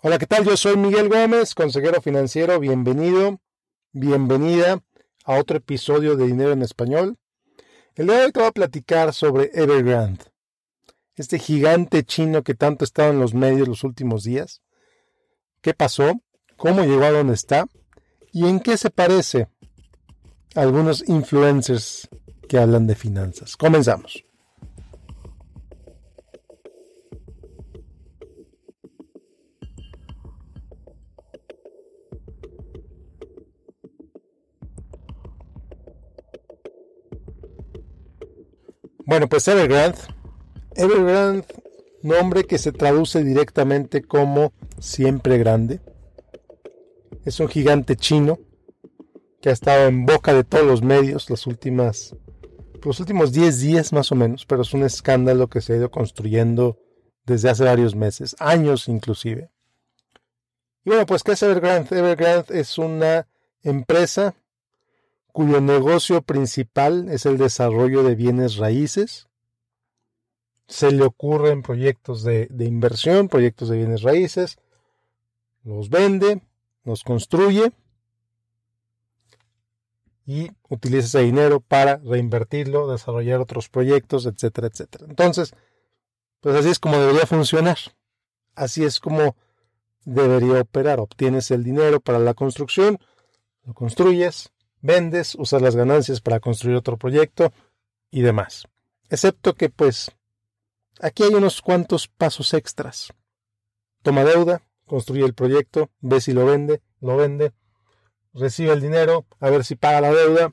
Hola, ¿qué tal? Yo soy Miguel Gómez, consejero financiero. Bienvenido, bienvenida a otro episodio de Dinero en Español. El día de hoy te voy a platicar sobre Evergrande, este gigante chino que tanto ha estado en los medios los últimos días. ¿Qué pasó? ¿Cómo llegó a donde está? ¿Y en qué se parece a algunos influencers que hablan de finanzas? Comenzamos. Bueno, pues Evergrande. Evergrande, nombre que se traduce directamente como siempre grande. Es un gigante chino que ha estado en boca de todos los medios las últimas, los últimos 10 días más o menos, pero es un escándalo que se ha ido construyendo desde hace varios meses, años inclusive. Y bueno, pues ¿qué es Evergrande? Evergrande es una empresa cuyo negocio principal es el desarrollo de bienes raíces. Se le ocurren proyectos de, inversión, proyectos de bienes raíces, los vende, los construye y utiliza ese dinero para reinvertirlo, desarrollar otros proyectos, etcétera, etcétera. Entonces, pues así es como debería funcionar. Así es como debería operar. Obtienes el dinero para la construcción, lo construyes, vendes, usas las ganancias para construir otro proyecto y demás. Excepto que pues aquí hay unos cuantos pasos extras. Toma deuda, construye el proyecto, ve si lo vende, lo vende, recibe el dinero, a ver si paga la deuda,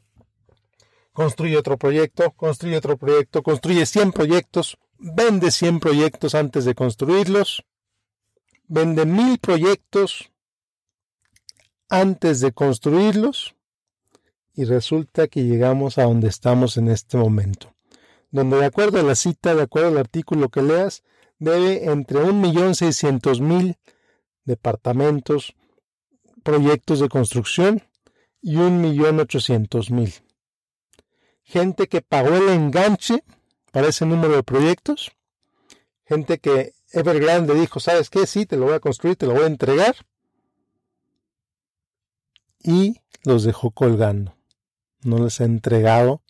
construye otro proyecto, construye otro proyecto, construye 100 proyectos, vende 100 proyectos antes de construirlos, vende 1000 proyectos antes de construirlos y resulta que llegamos a donde estamos en este momento, donde de acuerdo a la cita, de acuerdo al artículo que leas, debe entre 1.600.000 departamentos, proyectos de construcción y 1.800.000. Gente que pagó el enganche para ese número de proyectos, gente que Evergrande dijo, ¿sabes qué? Sí, te lo voy a construir, te lo voy a entregar. Y los dejó colgando no les ha entregado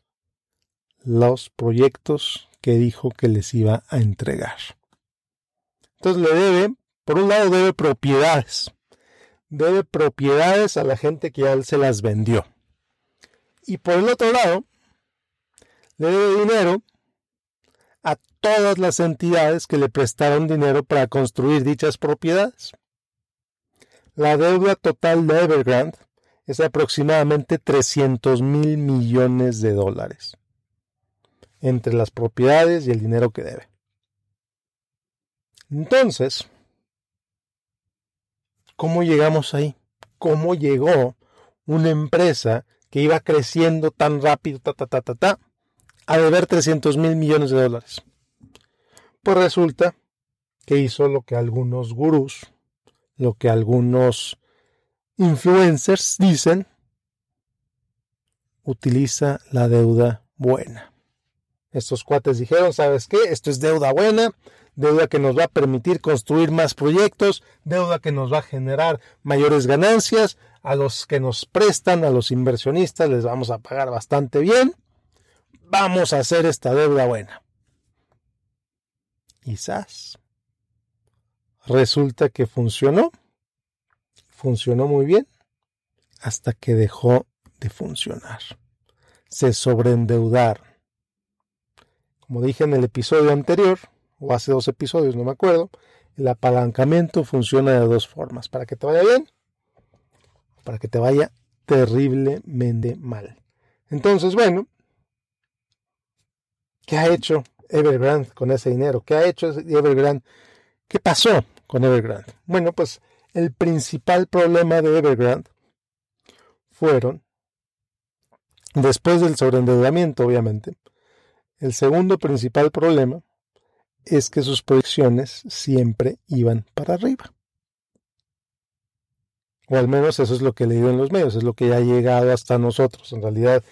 los proyectos que dijo que les iba a entregar. Entonces le debe, por un lado debe propiedades, debe propiedades a la gente que ya se las vendió. Y por el otro lado, le debe dinero a todas las entidades que le prestaron dinero para construir dichas propiedades. La deuda total de Evergrande es aproximadamente 300 mil millones de dólares entre las propiedades y el dinero que debe. Entonces, ¿cómo llegamos ahí? ¿Cómo llegó una empresa que iba creciendo tan rápido, ta, ta, ta, ta, ta, a deber 300 mil millones de dólares? Pues resulta que hizo lo que algunos gurús, lo que algunos influencers dicen, utiliza la deuda buena. Estos cuates dijeron, ¿sabes qué? Esto es deuda buena, deuda que nos va a permitir construir más proyectos, deuda que nos va a generar mayores ganancias, a los que nos prestan, a los inversionistas les vamos a pagar bastante bien, vamos a hacer esta deuda buena. Quizás resulta que funcionó funcionó muy bien hasta que dejó de funcionar. Se sobreendeudaron. Como dije en el episodio anterior, o hace dos episodios, no me acuerdo, el apalancamiento funciona de dos formas. Para que te vaya bien, para que te vaya terriblemente mal. Entonces, bueno, ¿qué ha hecho Evergrande con ese dinero? ¿Qué ha hecho Evergrande? ¿Qué pasó con Evergrande? Bueno, pues el principal problema de Evergrande fueron, después del sobreendeudamiento obviamente, el segundo principal problema es que sus proyecciones siempre iban para arriba. O al menos eso es lo que he leído en los medios, es lo que ya ha llegado hasta nosotros. En realidad,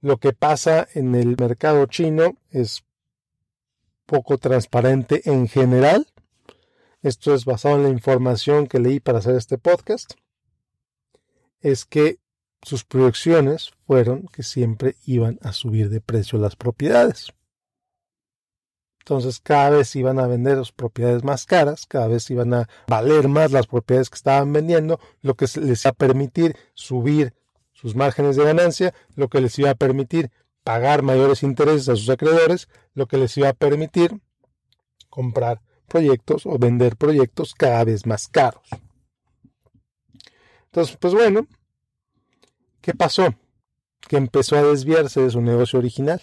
lo que pasa en el mercado chino es poco transparente en general esto es basado en la información que leí para hacer este podcast, es que sus proyecciones fueron que siempre iban a subir de precio las propiedades. Entonces cada vez iban a vender las propiedades más caras, cada vez iban a valer más las propiedades que estaban vendiendo, lo que les iba a permitir subir sus márgenes de ganancia, lo que les iba a permitir pagar mayores intereses a sus acreedores, lo que les iba a permitir comprar proyectos o vender proyectos cada vez más caros. Entonces, pues bueno, ¿qué pasó? Que empezó a desviarse de su negocio original.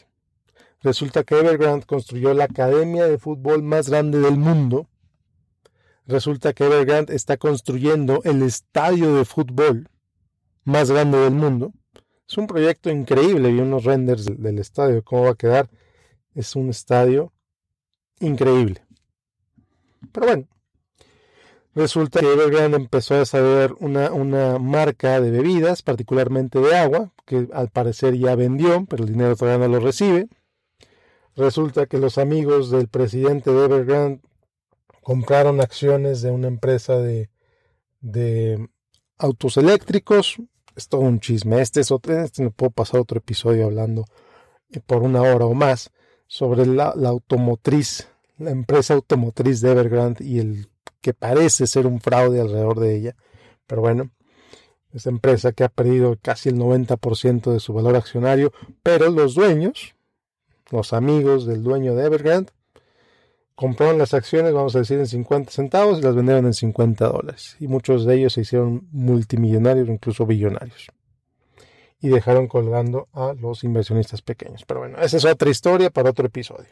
Resulta que Evergrande construyó la academia de fútbol más grande del mundo. Resulta que Evergrande está construyendo el estadio de fútbol más grande del mundo. Es un proyecto increíble. Vi unos renders del estadio, cómo va a quedar. Es un estadio increíble. Pero bueno, resulta que Evergrande empezó a desarrollar una, una marca de bebidas, particularmente de agua, que al parecer ya vendió, pero el dinero todavía no lo recibe. Resulta que los amigos del presidente de Evergrande compraron acciones de una empresa de, de autos eléctricos. Es todo un chisme. Este es otro, este no puedo pasar otro episodio hablando por una hora o más sobre la automotriz la empresa automotriz de Evergrande y el que parece ser un fraude alrededor de ella. Pero bueno, esa empresa que ha perdido casi el 90% de su valor accionario, pero los dueños, los amigos del dueño de Evergrande, compraron las acciones, vamos a decir, en 50 centavos y las vendieron en 50 dólares. Y muchos de ellos se hicieron multimillonarios, incluso billonarios. Y dejaron colgando a los inversionistas pequeños. Pero bueno, esa es otra historia para otro episodio.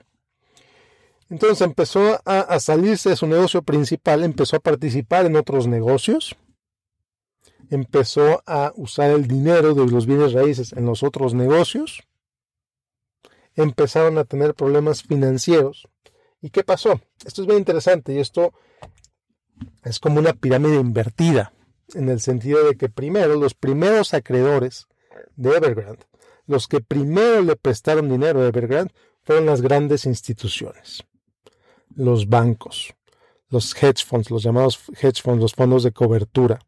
Entonces empezó a, salirse de su negocio principal, empezó a participar en otros negocios, empezó a usar el dinero de los bienes raíces en los otros negocios, empezaron a tener problemas financieros. ¿Y qué pasó? Esto es bien interesante y esto es como una pirámide invertida, en el sentido de que primero los primeros acreedores de Evergrande, los que primero le prestaron dinero a Evergrande, fueron las grandes instituciones los bancos, los hedge funds, los llamados hedge funds, los fondos de cobertura,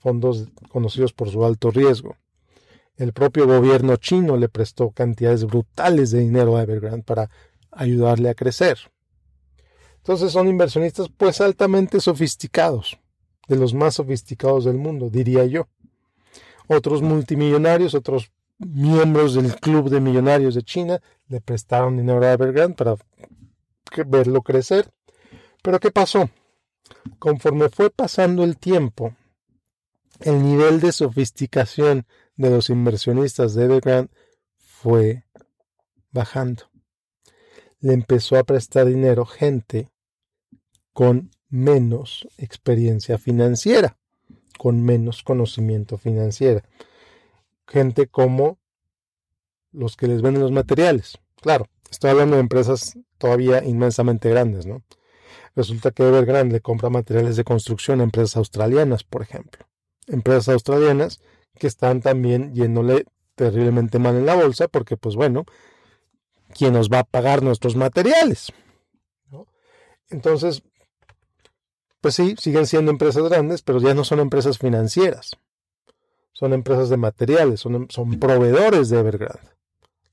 fondos conocidos por su alto riesgo. El propio gobierno chino le prestó cantidades brutales de dinero a Evergrande para ayudarle a crecer. Entonces son inversionistas pues altamente sofisticados, de los más sofisticados del mundo, diría yo. Otros multimillonarios, otros miembros del club de millonarios de China le prestaron dinero a Evergrande para verlo crecer. Pero ¿qué pasó? Conforme fue pasando el tiempo, el nivel de sofisticación de los inversionistas de Evergrande fue bajando. Le empezó a prestar dinero gente con menos experiencia financiera, con menos conocimiento financiero. Gente como los que les venden los materiales. Claro, estoy hablando de empresas todavía inmensamente grandes, ¿no? Resulta que Evergrande compra materiales de construcción a empresas australianas, por ejemplo. Empresas australianas que están también yéndole terriblemente mal en la bolsa porque, pues bueno, ¿quién nos va a pagar nuestros materiales? Entonces, pues sí, siguen siendo empresas grandes, pero ya no son empresas financieras. Son empresas de materiales, son, son proveedores de Evergrande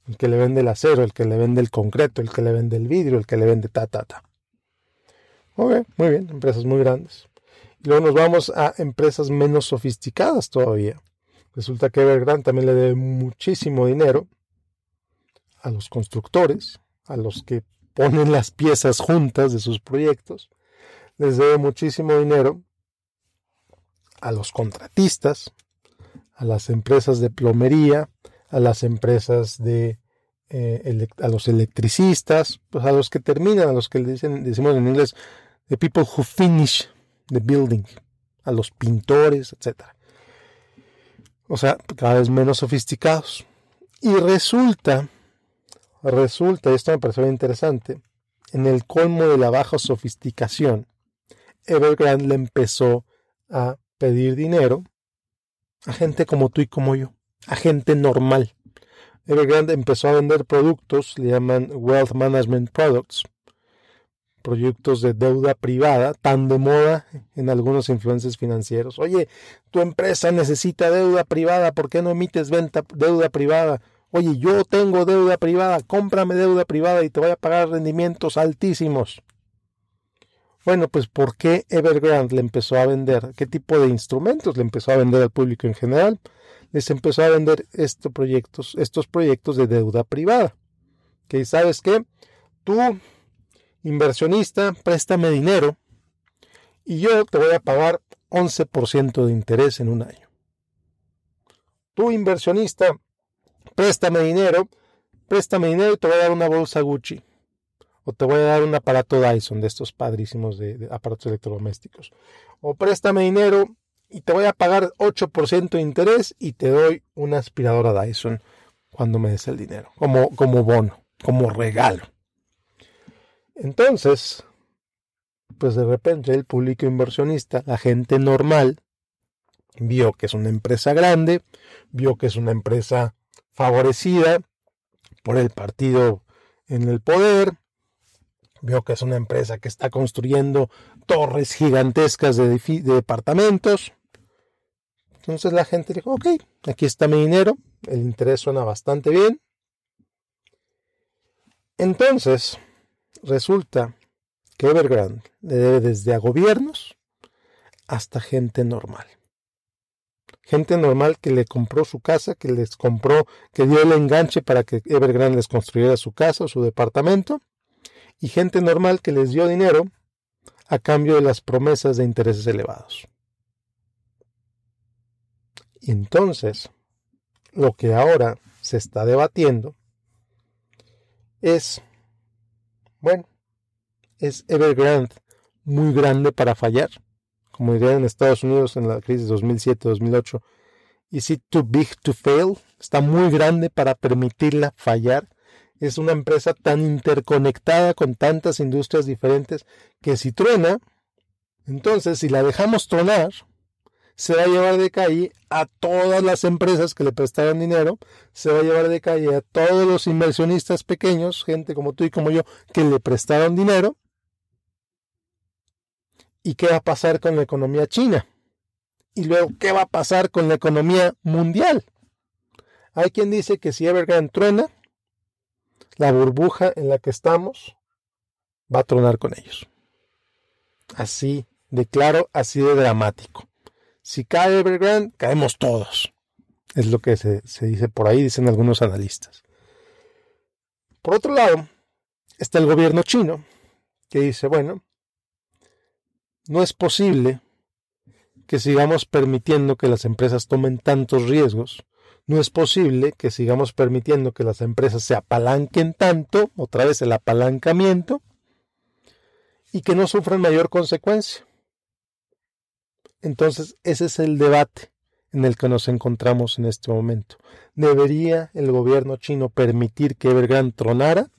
el que le vende el acero, el que le vende el concreto, el que le vende el vidrio, el que le vende ta, ta, ta. Ok, muy bien, empresas muy grandes. Y luego nos vamos a empresas menos sofisticadas todavía. Resulta que Evergrande también le debe muchísimo dinero a los constructores, a los que ponen las piezas juntas de sus proyectos. Les debe muchísimo dinero a los contratistas, a las empresas de plomería, a las empresas de eh, a los electricistas, pues a los que terminan, a los que dicen, decimos en inglés, the people who finish the building, a los pintores, etc. O sea, cada vez menos sofisticados. Y resulta, resulta, esto me pareció interesante, en el colmo de la baja sofisticación, Evergrande le empezó a pedir dinero a gente como tú y como yo a gente normal. Evergrande empezó a vender productos, le llaman Wealth Management Products, proyectos de deuda privada, tan de moda en algunos influencers financieros. Oye, tu empresa necesita deuda privada, ¿por qué no emites venta, deuda privada? Oye, yo tengo deuda privada, cómprame deuda privada y te voy a pagar rendimientos altísimos. Bueno, pues ¿por qué Evergrande le empezó a vender? ¿Qué tipo de instrumentos le empezó a vender al público en general? Les empezó a vender estos proyectos, estos proyectos de deuda privada. Que sabes qué? Tú, inversionista, préstame dinero y yo te voy a pagar 11% de interés en un año. Tú, inversionista, préstame dinero, préstame dinero y te voy a dar una bolsa Gucci o te voy a dar un aparato Dyson de estos padrísimos de, aparatos electrodomésticos. O préstame dinero y te voy a pagar 8% de interés y te doy una aspiradora Dyson cuando me des el dinero, como, como bono, como regalo. Entonces, pues de repente el público inversionista, la gente normal, vio que es una empresa grande, vio que es una empresa favorecida por el partido en el poder, Vio que es una empresa que está construyendo torres gigantescas de, departamentos. Entonces la gente dijo, ok, aquí está mi dinero, el interés suena bastante bien. Entonces, resulta que Evergrande le debe desde a gobiernos hasta gente normal. Gente normal que le compró su casa, que les compró, que dio el enganche para que Evergrande les construyera su casa o su departamento y gente normal que les dio dinero a cambio de las promesas de intereses elevados. Entonces, lo que ahora se está debatiendo es, bueno, es Evergrande muy grande para fallar, como dirían en Estados Unidos en la crisis 2007-2008. ¿Is it too big to fail? Está muy grande para permitirla fallar es una empresa tan interconectada con tantas industrias diferentes que si truena, entonces si la dejamos tronar, se va a llevar de calle a todas las empresas que le prestaron dinero, se va a llevar de calle a todos los inversionistas pequeños, gente como tú y como yo, que le prestaron dinero. ¿Y qué va a pasar con la economía china? Y luego, ¿qué va a pasar con la economía mundial? Hay quien dice que si Evergrande truena, la burbuja en la que estamos va a tronar con ellos. Así de claro, así de dramático. Si cae Evergrande, caemos todos. Es lo que se, se dice por ahí, dicen algunos analistas. Por otro lado, está el gobierno chino, que dice, bueno, no es posible que sigamos permitiendo que las empresas tomen tantos riesgos no es posible que sigamos permitiendo que las empresas se apalanquen tanto, otra vez el apalancamiento, y que no sufran mayor consecuencia. Entonces, ese es el debate en el que nos encontramos en este momento. ¿Debería el gobierno chino permitir que Evergrande tronara?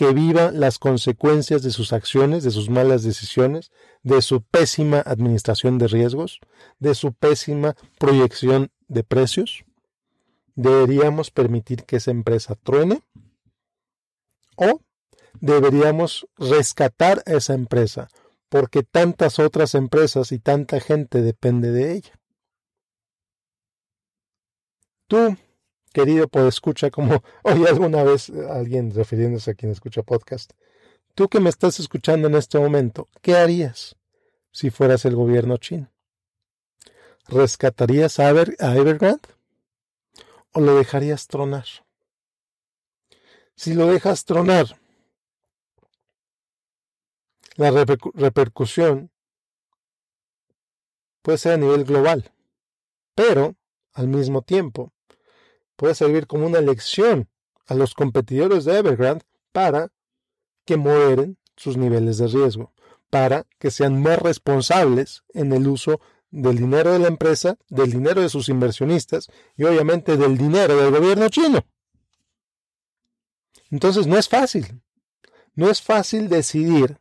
que viva las consecuencias de sus acciones, de sus malas decisiones, de su pésima administración de riesgos, de su pésima proyección de precios? ¿Deberíamos permitir que esa empresa truene? ¿O deberíamos rescatar a esa empresa porque tantas otras empresas y tanta gente depende de ella? Tú, querido escucha, como oí alguna vez alguien refiriéndose a quien escucha podcast, tú que me estás escuchando en este momento, ¿qué harías si fueras el gobierno chino? ¿Rescatarías a, Evergrande? o lo dejarías tronar? Si lo dejas tronar, la repercusión puede ser a nivel global, pero al mismo tiempo puede servir como una lección a los competidores de Evergrande para que moderen sus niveles de riesgo, para que sean más responsables en el uso del dinero de la empresa, del dinero de sus inversionistas y obviamente del dinero del gobierno chino. Entonces no es fácil. No es fácil decidir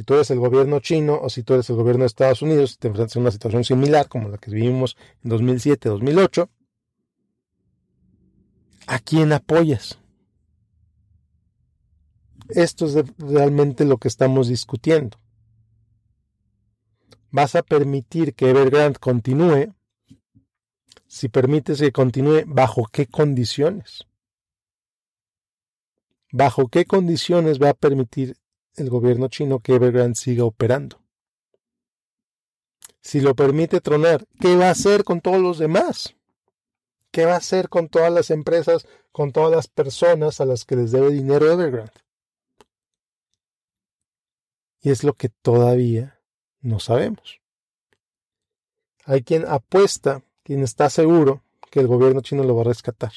si tú eres el gobierno chino o si tú eres el gobierno de Estados Unidos, te enfrentas a una situación similar como la que vivimos en 2007-2008, ¿a quién apoyas? esto es realmente lo que estamos discutiendo. ¿Vas a permitir que Evergrande continúe? Si permites que continúe, ¿bajo qué condiciones? ¿Bajo qué condiciones va a permitir el gobierno chino que Evergrande siga operando? Si lo permite tronar, ¿qué va a hacer con todos los demás? ¿Qué va a hacer con todas las empresas, con todas las personas a las que les debe dinero Evergrande? Y es lo que todavía no sabemos. Hay quien apuesta, quien está seguro que el gobierno chino lo va a rescatar.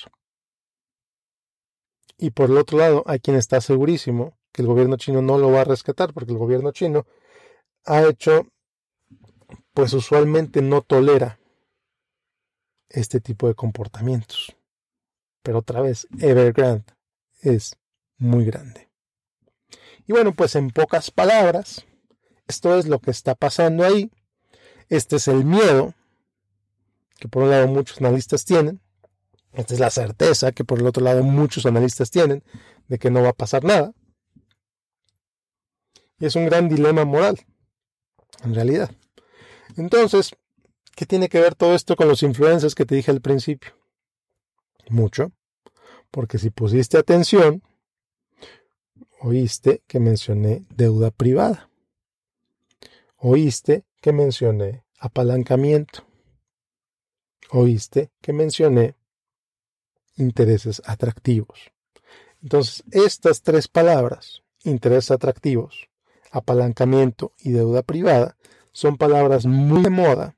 Y por el otro lado, hay quien está segurísimo que el gobierno chino no lo va a rescatar porque el gobierno chino ha hecho, pues usualmente no tolera este tipo de comportamientos. Pero otra vez, Evergrande es muy grande. Y bueno, pues en pocas palabras, esto es lo que está pasando ahí. Este es el miedo que por un lado muchos analistas tienen. Esta es la certeza que por el otro lado muchos analistas tienen de que no va a pasar nada. Es un gran dilema moral, en realidad. Entonces, ¿Qué tiene que ver todo esto con los influencers que te dije al principio? Mucho, porque si pusiste atención, oíste que mencioné deuda privada. Oíste que mencioné apalancamiento. Oíste que mencioné intereses atractivos. Entonces, estas tres palabras, intereses atractivos, apalancamiento y deuda privada, son palabras muy de moda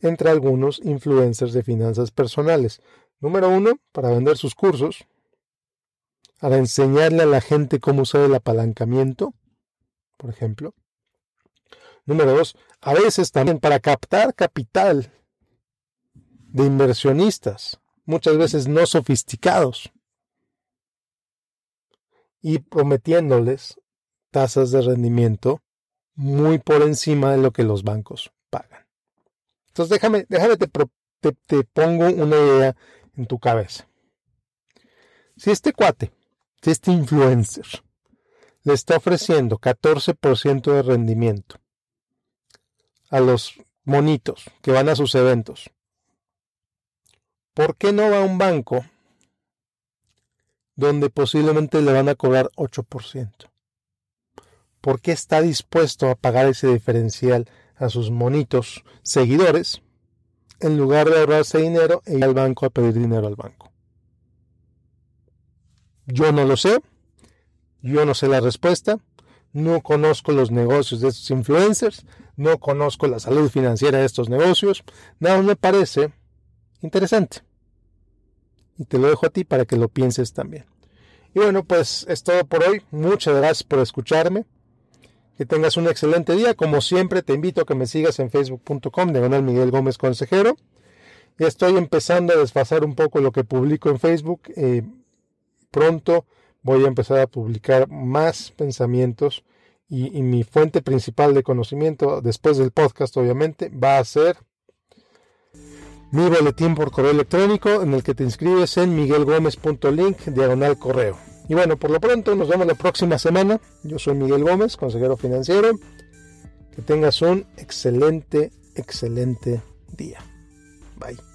entre algunos influencers de finanzas personales. Número uno, para vender sus cursos, para enseñarle a la gente cómo usar el apalancamiento, por ejemplo. Número dos, a veces también para captar capital de inversionistas, muchas veces no sofisticados, y prometiéndoles tasas de rendimiento muy por encima de lo que los bancos pagan. Entonces déjame, déjame te, te, pongo una idea en tu cabeza. Si este cuate, si este influencer, le está ofreciendo 14% de rendimiento a los monitos que van a sus eventos, ¿por qué no va a un banco donde posiblemente le van a cobrar 8%? ¿Por qué está dispuesto a pagar ese diferencial a sus monitos seguidores en lugar de ahorrarse dinero e ir al banco a pedir dinero al banco. Yo no lo sé, yo no sé la respuesta, no conozco los negocios de estos influencers, no conozco la salud financiera de estos negocios, nada me parece interesante. Y te lo dejo a ti para que lo pienses también. Y bueno, pues es todo por hoy. Muchas gracias por escucharme. Que tengas un excelente día. Como siempre, te invito a que me sigas en facebook.com, diagonal Miguel Gómez Consejero. Ya estoy empezando a desfasar un poco lo que publico en Facebook. Eh, pronto voy a empezar a publicar más pensamientos y, mi fuente principal de conocimiento, después del podcast obviamente, va a ser mi boletín por correo electrónico en el que te inscribes en miguelgomez.link diagonal correo. Y bueno, por lo pronto nos vemos la próxima semana. Yo soy Miguel Gómez, consejero financiero. Que tengas un excelente, excelente día. Bye.